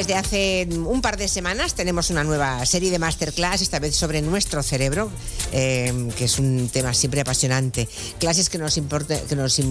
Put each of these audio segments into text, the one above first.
Desde hace un par de semanas tenemos una nueva serie de masterclass, esta vez sobre nuestro cerebro, eh, que es un tema siempre apasionante. Clases que nos, que nos eh,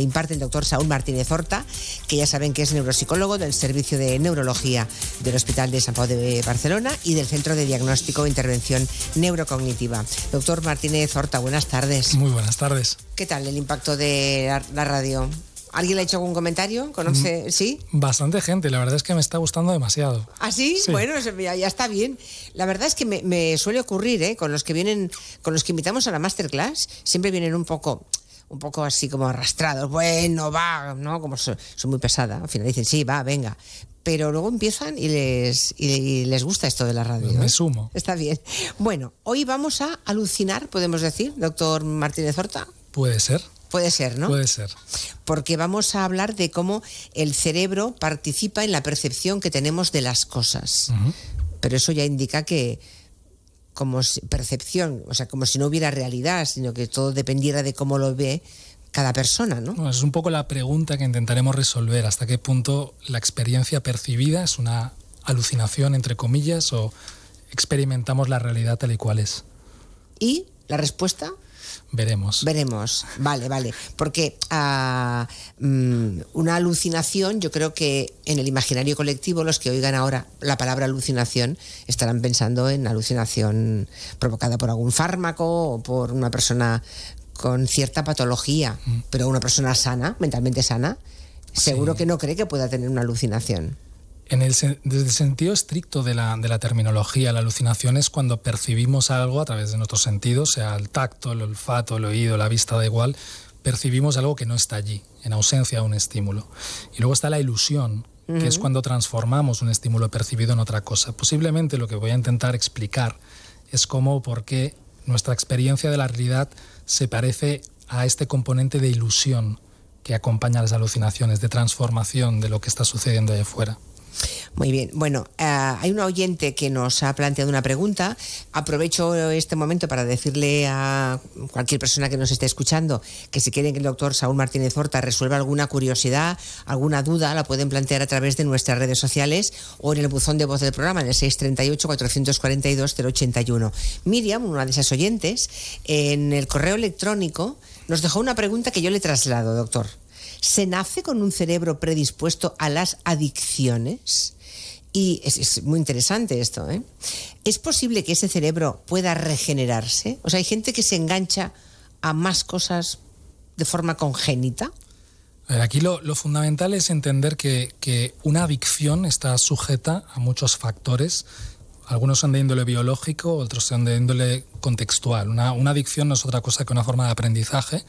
imparte el doctor Saúl Martínez Horta, que ya saben que es neuropsicólogo del Servicio de Neurología del Hospital de San Pablo de Barcelona y del Centro de Diagnóstico e Intervención Neurocognitiva. Doctor Martínez Horta, buenas tardes. Muy buenas tardes. ¿Qué tal el impacto de la radio? ¿Alguien le ha hecho algún comentario? ¿Conoce? Mm, ¿Sí? Bastante gente, la verdad es que me está gustando demasiado. ¿Ah, sí? Bueno, ya, está bien. La verdad es que me, suele ocurrir, ¿eh? Con los que vienen, con los que invitamos a la masterclass, siempre vienen un poco un poco así como arrastrados, bueno, va, ¿no? Como son, muy pesadas. Al final dicen, sí, va, venga. Pero luego empiezan y les, y, les gusta esto de la radio. Me ¿eh? sumo. Está bien. Bueno, hoy vamos a alucinar, podemos decir, doctor Martínez Horta. Puede ser. Puede ser, ¿no? Puede ser. Porque vamos a hablar de cómo el cerebro participa en la percepción que tenemos de las cosas. Pero eso ya indica que como percepción, o sea, como si no hubiera realidad, sino que todo dependiera de cómo lo ve cada persona, ¿no? es un poco la pregunta que intentaremos resolver, hasta qué punto la experiencia percibida es una alucinación, entre comillas, o experimentamos la realidad tal y cual es. ¿Y la respuesta? Veremos. Veremos, vale, vale. Porque ah, mm, una alucinación, yo creo que en el imaginario colectivo, los que oigan ahora la palabra alucinación estarán pensando en alucinación provocada por algún fármaco o por una persona con cierta patología, mm. pero una persona sana, mentalmente sana, seguro que no cree que pueda tener una alucinación. En el, desde el sentido estricto de la, de la, terminología, la alucinación es cuando percibimos algo a través de nuestros sentidos, sea el tacto, el olfato, el oído, la vista, da igual, percibimos algo que no está allí, en ausencia de un estímulo. Y luego está la ilusión, que es cuando transformamos un estímulo percibido en otra cosa. Posiblemente lo que voy a intentar explicar es cómo o por qué nuestra experiencia de la realidad se parece a este componente de ilusión que acompaña a las alucinaciones, de transformación de lo que está sucediendo ahí afuera. Muy bien. Bueno, eh, hay un oyente que nos ha planteado una pregunta. Aprovecho este momento para decirle a cualquier persona que nos esté escuchando que si quieren que el doctor Saúl Martínez Horta resuelva alguna curiosidad, alguna duda, la pueden plantear a través de nuestras redes sociales o en el buzón de voz del programa en el 638-442-081. Miriam, una de esas oyentes, en el correo electrónico nos dejó una pregunta que yo le traslado, doctor. ¿Se nace con un cerebro predispuesto a las adicciones? Y es, muy interesante esto. ¿eh? ¿Es posible que ese cerebro pueda regenerarse? O sea, hay gente que se engancha a más cosas de forma congénita. Aquí lo, fundamental es entender que, una adicción está sujeta a muchos factores. Algunos son de índole biológico, otros son de índole contextual. Una adicción no es otra cosa que una forma de aprendizaje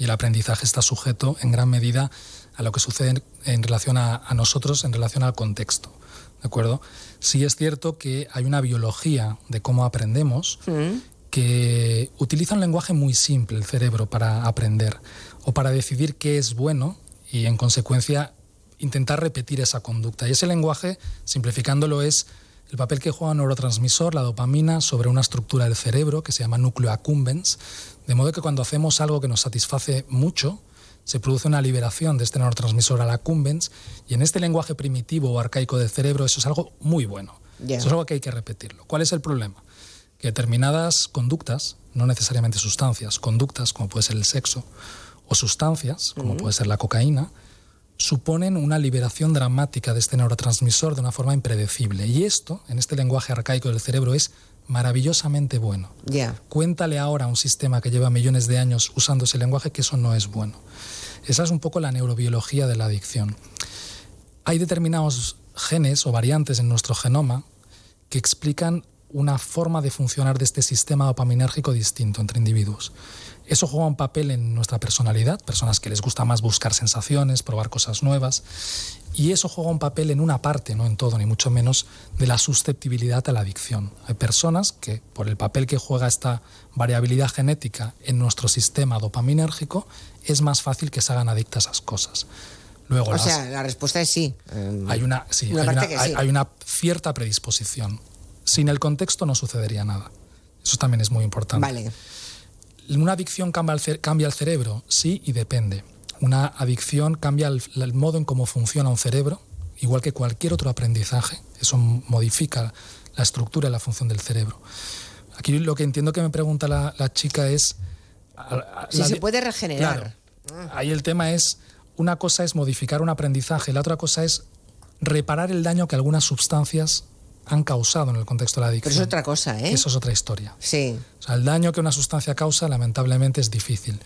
y el aprendizaje está sujeto en gran medida a lo que sucede en relación a, nosotros, en relación al contexto. ¿De acuerdo? Sí es cierto que hay una biología de cómo aprendemos mm. que utiliza un lenguaje muy simple el cerebro para aprender o para decidir qué es bueno y en consecuencia intentar repetir esa conducta. Y ese lenguaje, simplificándolo, es el papel que juega un neurotransmisor, la dopamina, sobre una estructura del cerebro que se llama núcleo accumbens, de modo que cuando hacemos algo que nos satisface mucho, se produce una liberación de este neurotransmisor a la cumbens y en este lenguaje primitivo o arcaico del cerebro eso es algo muy bueno. Eso es algo que hay que repetirlo. ¿Cuál es el problema? Que determinadas conductas, no necesariamente sustancias, conductas como puede ser el sexo, o sustancias como puede ser la cocaína, suponen una liberación dramática de este neurotransmisor de una forma impredecible. Y esto, en este lenguaje arcaico del cerebro, es maravillosamente bueno. Cuéntale ahora a un sistema que lleva millones de años usando ese lenguaje que eso no es bueno. Esa es un poco la neurobiología de la adicción. Hay determinados genes o variantes en nuestro genoma que explican una forma de funcionar de este sistema dopaminérgico distinto entre individuos. Eso juega un papel en nuestra personalidad, personas que les gusta más buscar sensaciones, probar cosas nuevas, y eso juega un papel en una parte, no en todo, ni mucho menos, de la susceptibilidad a la adicción. Hay personas que, por el papel que juega esta variabilidad genética en nuestro sistema dopaminérgico, es más fácil que se hagan adictas a esas cosas. Luego, o sea, la respuesta es sí. Hay una, hay una cierta predisposición. Sin el contexto no sucedería nada. Eso también es muy importante. Vale. ¿Una adicción cambia el, cambia el cerebro? Sí y depende. Una adicción cambia el, modo en cómo funciona un cerebro igual que cualquier otro aprendizaje. Eso modifica la estructura y la función del cerebro. Aquí lo que entiendo que me pregunta la, chica es... Si se puede regenerar. ahí el tema es, una cosa es modificar un aprendizaje, la otra cosa es reparar el daño que algunas sustancias han causado en el contexto de la adicción. Pero es otra cosa, ¿eh? Eso es otra historia. Sí. O sea, el daño que una sustancia causa, lamentablemente, es difícil.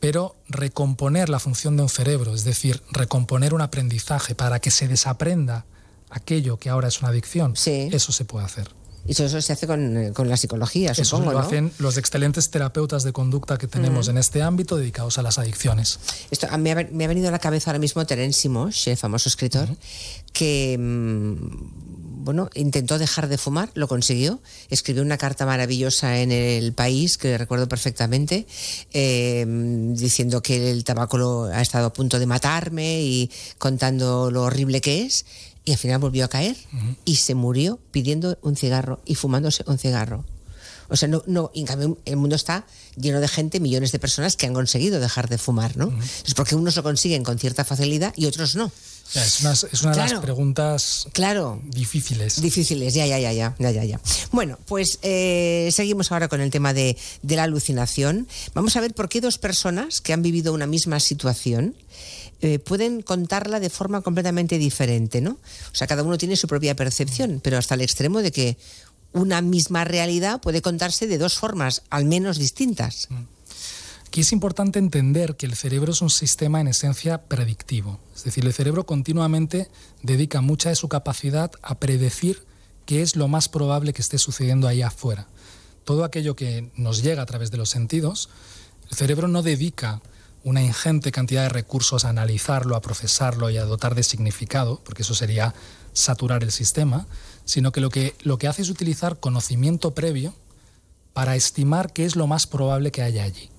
Pero recomponer la función de un cerebro, es decir, recomponer un aprendizaje para que se desaprenda aquello que ahora es una adicción, eso se puede hacer. Y eso se hace con, eh, la psicología, eso supongo, lo hacen los excelentes terapeutas de conducta que tenemos en este ámbito dedicados a las adicciones. Esto, me, ha, me ha venido a la cabeza ahora mismo Terence el famoso escritor, que mm, bueno, intentó dejar de fumar, lo consiguió, escribió una carta maravillosa en el país, que recuerdo perfectamente, em, diciendo que el tabaco lo, ha estado a punto de matarme y contando lo horrible que es y al final volvió a caer y se murió pidiendo un cigarro y fumándose un cigarro. O sea, no, no, en cambio el mundo está lleno de gente, millones de personas que han conseguido dejar de fumar, ¿no? Es porque unos lo consiguen con cierta facilidad y otros no. Es una, es una de las preguntas claro, difíciles. Difíciles, ya, ya, ya, ya, ya, ya. Bueno, pues eh, seguimos ahora con el tema de, de la alucinación. Vamos a ver por qué dos personas que han vivido una misma situación eh, pueden contarla de forma completamente diferente, ¿no? O sea, cada uno tiene su propia percepción, pero hasta el extremo de que una misma realidad puede contarse de dos formas, al menos distintas. Mm. Aquí es importante entender que el cerebro es un sistema en esencia predictivo. Es decir, el cerebro continuamente dedica mucha de su capacidad a predecir qué es lo más probable que esté sucediendo ahí afuera. Todo aquello que nos llega a través de los sentidos, el cerebro no dedica una ingente cantidad de recursos a analizarlo, a procesarlo y a dotar de significado, porque eso sería saturar el sistema, sino que lo que, lo que hace es utilizar conocimiento previo para estimar qué es lo más probable que haya allí.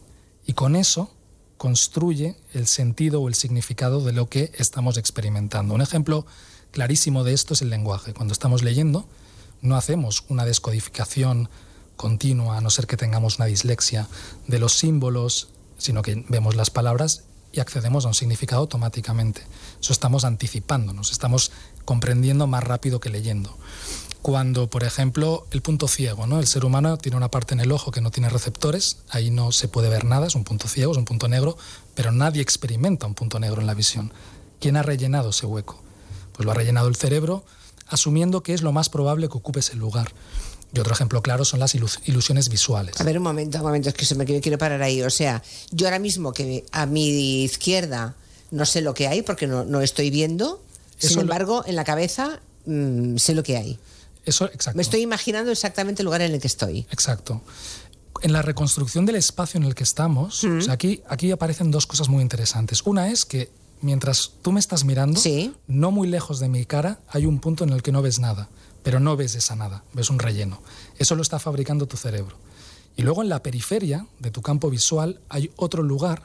Y con eso construye el sentido o el significado de lo que estamos experimentando. Un ejemplo clarísimo de esto es el lenguaje. Cuando estamos leyendo, no hacemos una descodificación continua, a no ser que tengamos una dislexia, de los símbolos, sino que vemos las palabras y accedemos a un significado automáticamente. Eso estamos anticipándonos, estamos comprendiendo más rápido que leyendo. Cuando, por ejemplo, el punto ciego, ¿no? El ser humano tiene una parte en el ojo que no tiene receptores, ahí no se puede ver nada, es un punto ciego, es un punto negro, pero nadie experimenta un punto negro en la visión. ¿Quién ha rellenado ese hueco? Pues lo ha rellenado el cerebro, asumiendo que es lo más probable que ocupe ese lugar. Y otro ejemplo claro son las ilusiones visuales. A ver, un momento, un momento, es que se me quiero, parar ahí. O sea, yo ahora mismo que a mi izquierda no sé lo que hay porque no, no estoy viendo, sin embargo, en la cabeza mm, sé lo que hay. Eso, exacto. Me estoy imaginando exactamente el lugar en el que estoy. Exacto. En la reconstrucción del espacio en el que estamos, aquí, aquí aparecen dos cosas muy interesantes. Una es que mientras tú me estás mirando, no muy lejos de mi cara, hay un punto en el que no ves nada pero no ves esa nada, ves un relleno. Eso lo está fabricando tu cerebro. Y luego en la periferia de tu campo visual hay otro lugar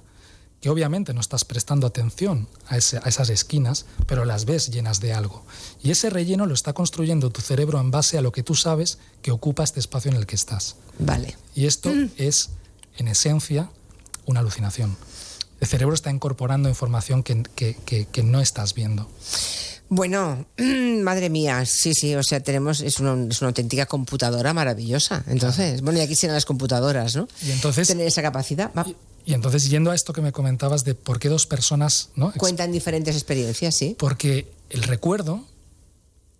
que obviamente no estás prestando atención a, esas esquinas, pero las ves llenas de algo. Y ese relleno lo está construyendo tu cerebro en base a lo que tú sabes que ocupa este espacio en el que estás. Vale. Y esto mm. es, en esencia, una alucinación. El cerebro está incorporando información que, que no estás viendo. Bueno, madre mía, sí, sí, o sea, tenemos, es una, es una auténtica computadora maravillosa. Entonces, bueno, y aquí serán las computadoras, ¿no? Y entonces. Tener esa capacidad. Y, entonces, yendo a esto que me comentabas de por qué dos personas. ¿no? Cuentan diferentes experiencias, sí. Porque el recuerdo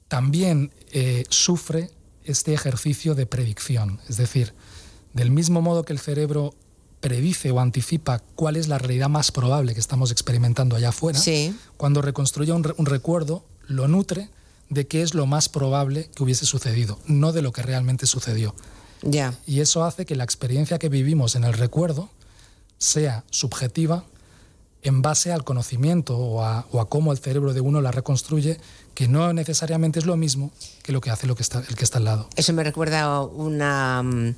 también eh, sufre este ejercicio de predicción. Es decir, del mismo modo que el cerebro predice o anticipa cuál es la realidad más probable que estamos experimentando allá afuera, cuando reconstruye un, recuerdo, lo nutre de qué es lo más probable que hubiese sucedido, no de lo que realmente sucedió. Ya. Y eso hace que la experiencia que vivimos en el recuerdo sea subjetiva en base al conocimiento o a, cómo el cerebro de uno la reconstruye que no necesariamente es lo mismo que lo que hace lo que está, el que está al lado. Eso me recuerda una, mm,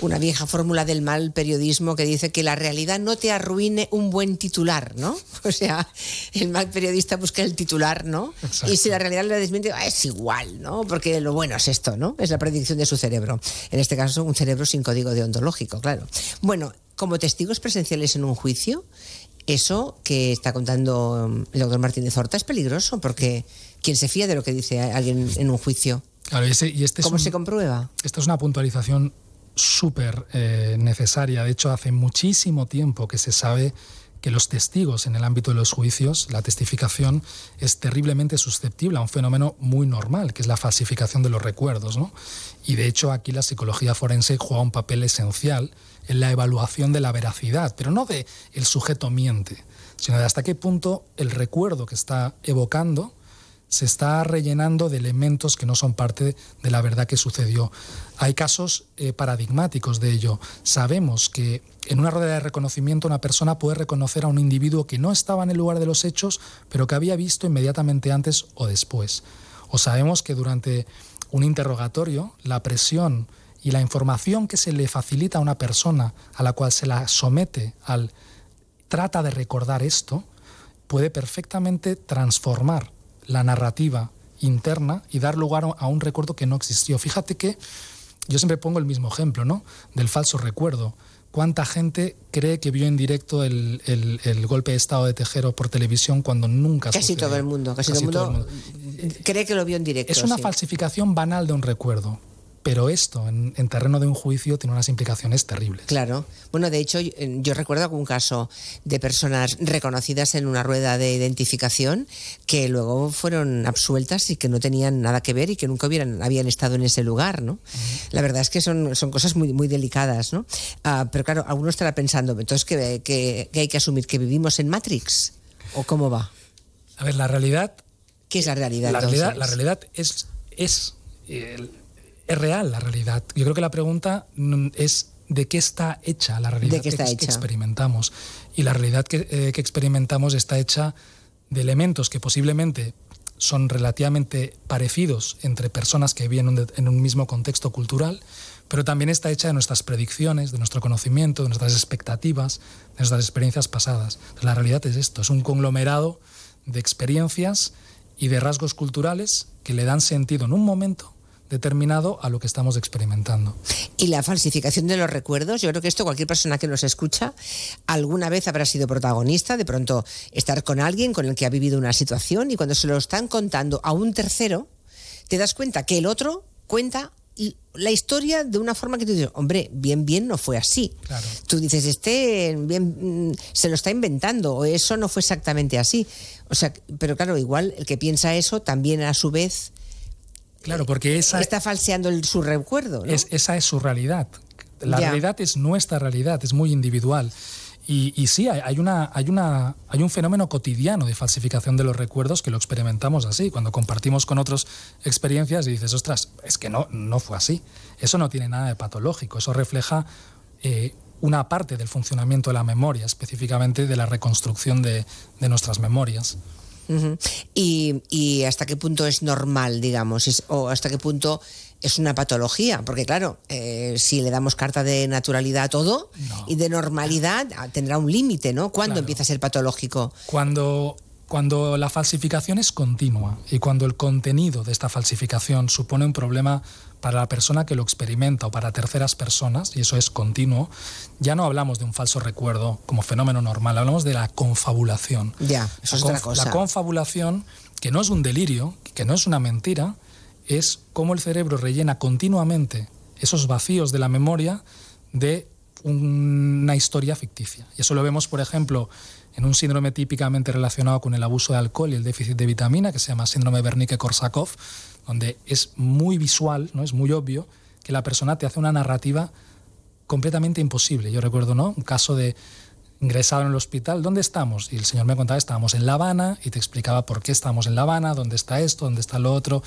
una vieja fórmula del mal periodismo que dice que la realidad no te arruine un buen titular, ¿no? O sea, el mal periodista busca el titular, ¿no? Y si la realidad le desmiente, ah, es igual, ¿no? Porque lo bueno es esto, ¿no? Es la predicción de su cerebro. En este caso, un cerebro sin código deontológico, claro. Bueno, como testigos presenciales en un juicio, eso que está contando um, el doctor Martínez Horta es peligroso porque ¿quién se fía de lo que dice alguien en un juicio? Claro, y este ¿Cómo se comprueba? Esta es una puntualización súper eh, necesaria. De hecho, hace muchísimo tiempo que se sabe que los testigos en el ámbito de los juicios, la testificación es terriblemente susceptible a un fenómeno muy normal, que es la falsificación de los recuerdos. ¿no? Y de hecho aquí la psicología forense juega un papel esencial en la evaluación de la veracidad, pero no de el sujeto miente, sino de hasta qué punto el recuerdo que está evocando se está rellenando de elementos que no son parte de la verdad que sucedió. Hay casos eh, paradigmáticos de ello. Sabemos que en una rueda de reconocimiento una persona puede reconocer a un individuo que no estaba en el lugar de los hechos, pero que había visto inmediatamente antes o después. O sabemos que durante un interrogatorio la presión y la información que se le facilita a una persona a la cual se la somete al trata de recordar esto, puede perfectamente transformar la narrativa interna y dar lugar a un recuerdo que no existió. Fíjate que yo siempre pongo el mismo ejemplo, ¿no? Del falso recuerdo. ¿Cuánta gente cree que vio en directo el, golpe de Estado de Tejero por televisión cuando nunca Casi todo el mundo, casi, todo, el mundo cree que lo vio en directo. Es una falsificación banal de un recuerdo. Pero esto, en, terreno de un juicio, tiene unas implicaciones terribles. Claro. Bueno, de hecho, yo recuerdo algún caso de personas reconocidas en una rueda de identificación que luego fueron absueltas y que no tenían nada que ver y que nunca hubieran, habían estado en ese lugar, ¿no? La verdad es que son, son cosas muy, muy delicadas, ¿no? Ah, pero claro, alguno estará pensando, entonces, ¿que, que, hay que asumir que vivimos en Matrix? ¿O cómo va? A ver, la realidad... ¿Qué es la realidad? La, realidad, la realidad es... es es real la realidad. Yo creo que la pregunta mm, es de qué está hecha la realidad que, experimentamos. Y la realidad eh, que, experimentamos está hecha de elementos que posiblemente son relativamente parecidos entre personas que viven en un mismo contexto cultural, pero también está hecha de nuestras predicciones, de nuestro conocimiento, de nuestras expectativas, de nuestras experiencias pasadas. La realidad es esto, es un conglomerado de experiencias y de rasgos culturales que le dan sentido en un momento determinado a lo que estamos experimentando. Y la falsificación de los recuerdos, yo creo que esto cualquier persona que nos escucha alguna vez habrá sido protagonista, de pronto estar con alguien con el que ha vivido una situación y cuando se lo están contando a un tercero, te das cuenta que el otro cuenta la historia de una forma que tú dices, hombre, bien, bien no fue así. Tú dices, este bien mm, se lo está inventando o eso no fue exactamente así. O sea, pero claro, igual el que piensa eso también a su vez Claro, porque esa... Está falseando su recuerdo. Es, esa es su realidad. La realidad es nuestra realidad, es muy individual. Y, y, sí, hay, una, hay, una, hay un fenómeno cotidiano de falsificación de los recuerdos que lo experimentamos así. Cuando compartimos con otros experiencias y dices, ostras, es que no, no fue así. Eso no tiene nada de patológico. Eso refleja eh, una parte del funcionamiento de la memoria, específicamente de la reconstrucción de, de nuestras memorias y, hasta qué punto es normal, digamos, o hasta qué punto es una patología, porque claro, eh, si le damos carta de naturalidad a todo y de normalidad, tendrá un límite, ¿no? ¿Cuándo empieza a ser patológico? Cuando cuando la falsificación es continua y cuando el contenido de esta falsificación supone un problema para la persona que lo experimenta o para terceras personas, y eso es continuo, ya no hablamos de un falso recuerdo como fenómeno normal, hablamos de la confabulación. Ya, eso es otra cosa. La confabulación, que no es un delirio, que no es una mentira, es cómo el cerebro rellena continuamente esos vacíos de la memoria de una historia ficticia. Y eso lo vemos, por ejemplo, en un síndrome típicamente relacionado con el abuso de alcohol y el déficit de vitamina, que se llama síndrome Wernicke-Korsakoff, donde es muy visual, ¿no? es muy obvio que la persona te hace una narrativa completamente imposible. Yo recuerdo ¿no? un caso de ingresado en el hospital, ¿dónde estamos? Y el señor me contaba, estábamos en La Habana y te explicaba por qué estamos en La Habana, dónde está esto, dónde está lo otro.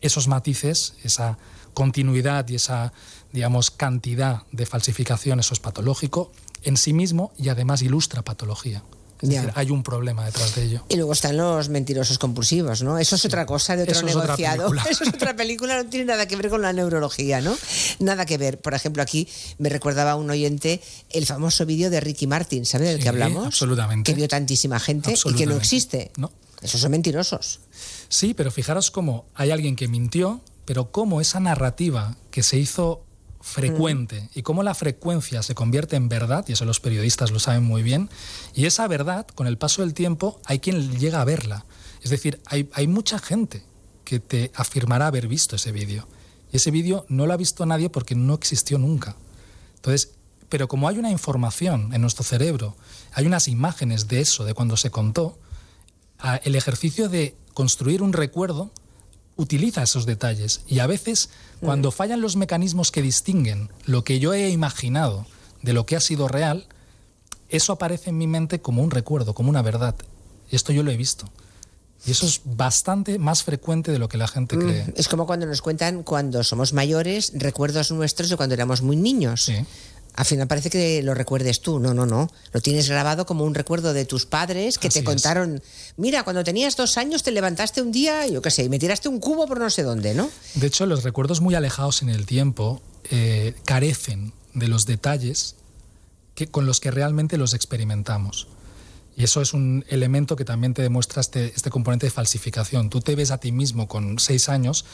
Esos matices, esa continuidad y esa, digamos, cantidad de falsificación, eso es patológico en sí mismo y además ilustra patología. Es decir, hay un problema detrás de ello. Y luego están los mentirosos compulsivos, ¿no? Eso es otra cosa de otro Eso negociado. Es Eso es otra película, no tiene nada que ver con la neurología, ¿no? Nada que ver. Por ejemplo, aquí me recordaba un oyente el famoso vídeo de Ricky Martin, ¿sabe del que hablamos? Absolutamente. Que vio tantísima gente y que no existe. No. Esos son mentirosos. Sí, pero fijaros cómo hay alguien que mintió, pero cómo esa narrativa que se hizo frecuente y cómo la frecuencia se convierte en verdad, y eso los periodistas lo saben muy bien, y esa verdad, con el paso del tiempo, hay quien llega a verla. Es decir, hay, hay mucha gente que te afirmará haber visto ese vídeo. Y ese vídeo no lo ha visto nadie porque no existió nunca. Entonces, pero como hay una información en nuestro cerebro, hay unas imágenes de eso, de cuando se contó, el ejercicio de construir un recuerdo utiliza esos detalles. Y a veces, cuando mm. fallan los mecanismos que distinguen lo que yo he imaginado de lo que ha sido real, eso aparece en mi mente como un recuerdo, como una verdad. Y esto yo lo he visto. Y eso es bastante más frecuente de lo que la gente mm, cree. Es como cuando nos cuentan cuando somos mayores recuerdos nuestros de cuando éramos muy niños. Sí al final parece que lo recuerdes tú. No, no, no. Lo tienes grabado como un recuerdo de tus padres que te contaron. Mira, cuando tenías dos años te levantaste un día, yo qué sé, y me tiraste un cubo por no sé dónde, ¿no? De hecho, los recuerdos muy alejados en el tiempo eh, carecen de los detalles que, con los que realmente los experimentamos. Y eso es un elemento que también te demuestra este, este componente de falsificación. Tú te ves a ti mismo con seis años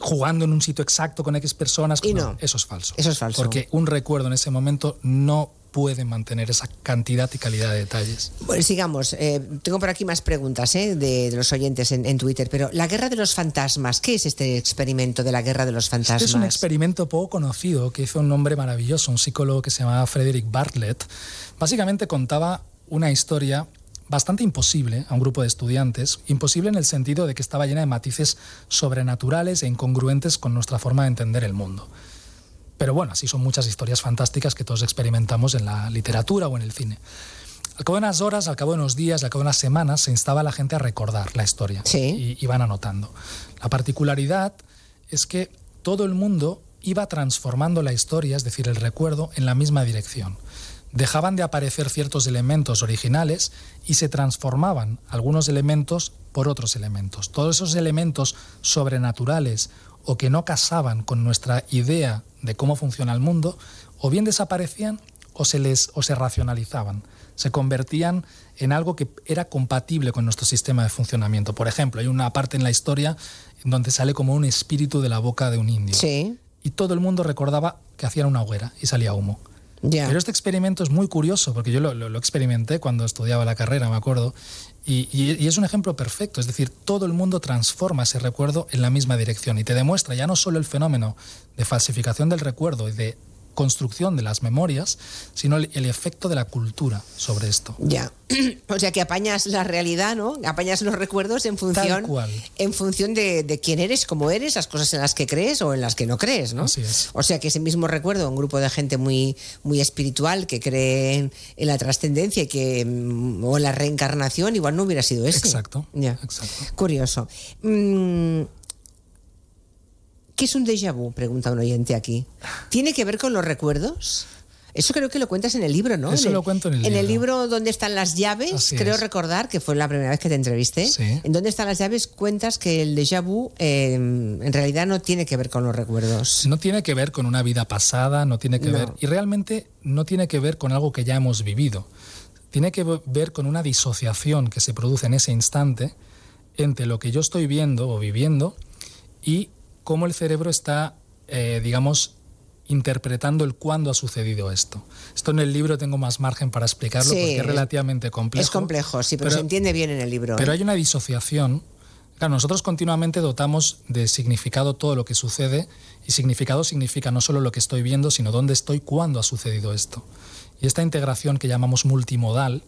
jugando en un sitio exacto con X personas. Y no, eso es falso. Eso es falso. Porque un recuerdo en ese momento no puede mantener esa cantidad y calidad de detalles. Bueno, sigamos. Eh, tengo por aquí más preguntas eh, de, los oyentes en, Twitter, pero la guerra de los fantasmas, ¿qué es este experimento de la guerra de los fantasmas? Este es un experimento poco conocido que hizo un hombre maravilloso, un psicólogo que se llamaba Frederick Bartlett. Básicamente contaba una historia bastante imposible a un grupo de estudiantes, imposible en el sentido de que estaba llena de matices sobrenaturales e incongruentes con nuestra forma de entender el mundo. Pero bueno, así son muchas historias fantásticas que todos experimentamos en la literatura o en el cine. Al cabo de unas horas, al cabo de unos días, al cabo de unas semanas, se instaba a la gente a recordar la historia y, y van anotando. La particularidad es que todo el mundo iba transformando la historia, es decir, el recuerdo, en la misma dirección dejaban de aparecer ciertos elementos originales y se transformaban algunos elementos por otros elementos. Todos esos elementos sobrenaturales o que no casaban con nuestra idea de cómo funciona el mundo, o bien desaparecían o se les o se racionalizaban, se convertían en algo que era compatible con nuestro sistema de funcionamiento. Por ejemplo, hay una parte en la historia donde sale como un espíritu de la boca de un indio. Y todo el mundo recordaba que hacían una hoguera y salía humo. Pero este experimento es muy curioso, porque yo lo, experimenté cuando estudiaba la carrera, me acuerdo, y, es un ejemplo perfecto. Es decir, todo el mundo transforma ese recuerdo en la misma dirección y te demuestra ya no solo el fenómeno de falsificación del recuerdo y de construcción de las memorias, sino el, efecto de la cultura sobre esto. Ya. O sea que apañas la realidad, ¿no? Apañas los recuerdos en función, En función de, quién eres, cómo eres, las cosas en las que crees o en las que no crees, ¿no? Así es. O sea que ese mismo recuerdo, un grupo de gente muy, muy espiritual que cree en, la trascendencia que mm, o en la reencarnación, igual no hubiera sido ese. Exacto. Ya. Exacto. Curioso. Mm, ¿Qué es un déjà vu? Pregunta un oyente aquí. ¿Tiene que ver con los recuerdos? Eso creo que lo cuentas en el libro, ¿no? Eso lo cuento en el libro. En el libro donde están las llaves, creo recordar que fue la primera vez que te entrevisté. Sí. En donde están las llaves cuentas que el déjà vu eh, en realidad no tiene que ver con los recuerdos. No tiene que ver con una vida pasada, no tiene que ver. Y realmente no tiene que ver con algo que ya hemos vivido. Tiene que ver con una disociación que se produce en ese instante entre lo que yo estoy viendo o viviendo y cómo el cerebro está, eh, digamos, interpretando el cuándo ha sucedido esto. Esto en el libro tengo más margen para explicarlo porque es relativamente complejo. Es complejo, sí, pero, se entiende bien en el libro. Pero ¿eh? hay una disociación. Claro, nosotros continuamente dotamos de significado todo lo que sucede y significado significa no solo lo que estoy viendo, sino dónde estoy, cuándo ha sucedido esto. Y esta integración que llamamos multimodal,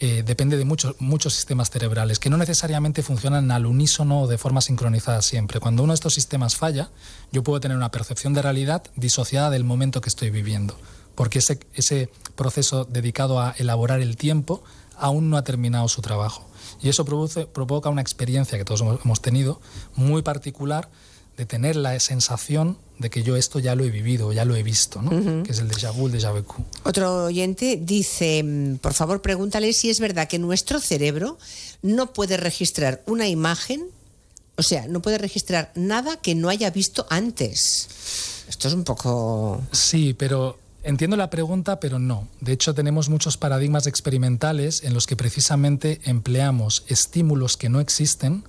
eh, depende de muchos, muchos sistemas cerebrales, que no necesariamente funcionan al unísono o de forma sincronizada siempre. Cuando uno de estos sistemas falla, yo puedo tener una percepción de realidad disociada del momento que estoy viviendo, porque ese, ese proceso dedicado a elaborar el tiempo aún no ha terminado su trabajo. Y eso produce, provoca una experiencia que todos hemos tenido muy particular de tener la sensación de que yo esto ya lo he vivido, ya lo he visto, ¿no? que es el déjà vu, el déjà vu. Otro oyente dice, mm, por favor pregúntale si es verdad que nuestro cerebro no puede registrar una imagen, o sea, no puede registrar nada que no haya visto antes. Esto es un poco... Sí, pero entiendo la pregunta, pero no. De hecho, tenemos muchos paradigmas experimentales en los que precisamente empleamos estímulos que no existen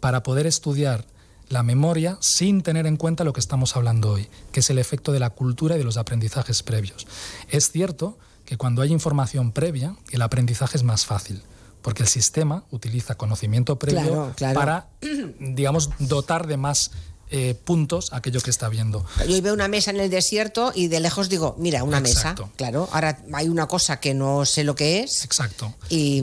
para poder estudiar la memoria sin tener en cuenta lo que estamos hablando hoy, que es el efecto de la cultura y de los aprendizajes previos. Es cierto que cuando hay información previa, el aprendizaje es más fácil porque el sistema utiliza conocimiento previo para, digamos, dotar de más eh, puntos aquello que está viendo. Yo veo una mesa en el desierto y de lejos digo, mira, una mesa. Claro, ahora hay una cosa que no sé lo que es. Exacto. Y,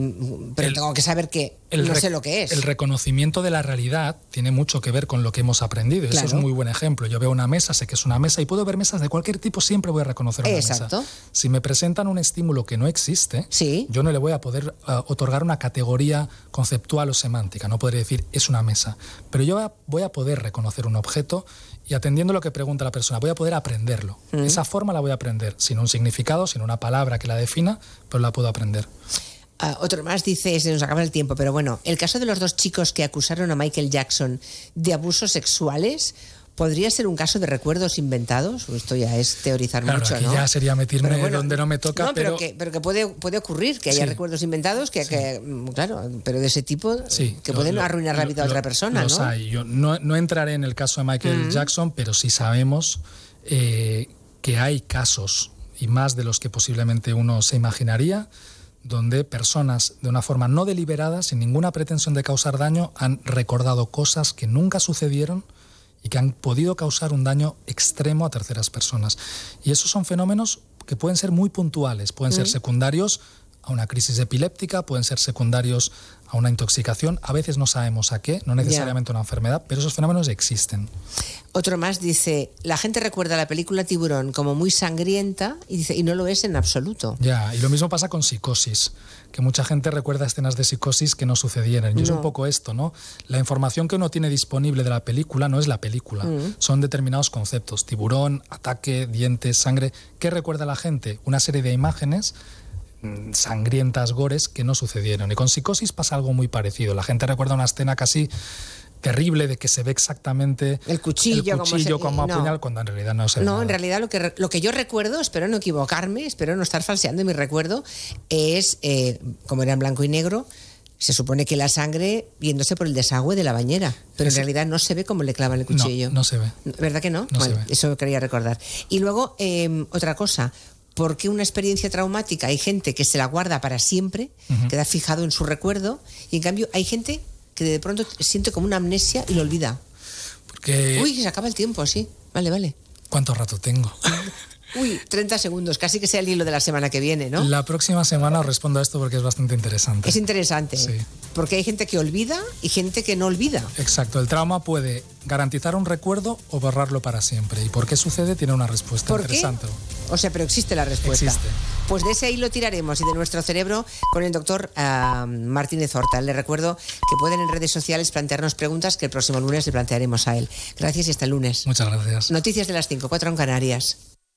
pero tengo que saber que no sé lo que es. El reconocimiento de la realidad tiene mucho que ver con lo que hemos aprendido. Eso es un muy buen ejemplo. Yo veo una mesa, sé que es una mesa y puedo ver mesas de cualquier tipo, siempre voy a reconocer una Exacto. mesa. Si me presentan un estímulo que no existe, sí. yo no le voy a poder eh, otorgar una categoría conceptual o semántica. No podré decir es una mesa. Pero yo voy a poder reconocer un objeto y atendiendo lo que pregunta la persona, voy a poder aprenderlo. Mm. Esa forma la voy a aprender, sin un significado, sin una palabra que la defina, pero la puedo aprender. Ah, otro más dice, se nos acaba el tiempo, pero bueno, el caso de los dos chicos que acusaron a Michael Jackson de abusos sexuales, ¿Podría ser un caso de recuerdos inventados? Esto ya es teorizar mucho, aquí ya sería meterme donde no me toca. No, pero, que, pero que puede, puede ocurrir, que haya recuerdos inventados, que, mm, claro, pero de ese tipo que pueden arruinar la vida a otra persona, ¿no? Hay. Yo no, no, entraré en el caso de Michael Jackson, pero sí sabemos eh, que hay casos, y más de los que posiblemente uno se imaginaría, donde personas de una forma no deliberada, sin ninguna pretensión de causar daño, han recordado cosas que nunca sucedieron y que han podido causar un daño extremo a terceras personas. Y esos son fenómenos que pueden ser muy puntuales, pueden ser secundarios a una crisis epiléptica, pueden ser secundarios a una intoxicación, a veces no sabemos a qué, no necesariamente una enfermedad, pero esos fenómenos existen. Otro más dice, la gente recuerda la película Tiburón como muy sangrienta y dice y no lo es en absoluto. Ya, y lo mismo pasa con psicosis, que mucha gente recuerda escenas de psicosis que no sucedieron. Y es un poco esto, ¿no? La información que uno tiene disponible de la película no es la película, mm. son determinados conceptos, tiburón, ataque, dientes, sangre. ¿Qué recuerda la gente? Una serie de imágenes sangrientas gores que no sucedieron. Y con psicosis pasa algo muy parecido. La gente recuerda una escena casi terrible de que se ve exactamente el cuchillo, como, apuñal cuando en realidad no se ve No, en realidad lo que, lo que yo recuerdo, espero no equivocarme, espero no estar falseando mi recuerdo, es, eh, como era en blanco y negro, se supone que la sangre viéndose por el desagüe de la bañera, pero en realidad no se ve cómo le clavan el cuchillo. No, se ve. ¿Verdad que no? bueno, eso quería recordar. Y luego, em, otra cosa, ¿por qué una experiencia traumática hay gente que se la guarda para siempre, queda fijado en su recuerdo, y en cambio hay gente que de pronto siente como una amnesia y lo olvida. Porque... Uy, se acaba el tiempo, sí. Vale, vale. ¿Cuánto rato tengo? Uy, 30 segundos, casi que sea el hilo de la semana que viene, ¿no? La próxima semana os respondo a esto porque es bastante interesante. Es interesante. Sí. Porque hay gente que olvida y gente que no olvida. Exacto, el trauma puede garantizar un recuerdo o borrarlo para siempre. ¿Y por qué sucede? Tiene una respuesta ¿Por interesante. Qué? O sea, pero existe la respuesta. Existe. Pues de ese hilo tiraremos y de nuestro cerebro con el doctor uh, Martínez Horta. Le recuerdo que pueden en redes sociales plantearnos preguntas que el próximo lunes le plantearemos a él. Gracias y hasta el lunes. Muchas gracias. Noticias de las 5, 4 en Canarias.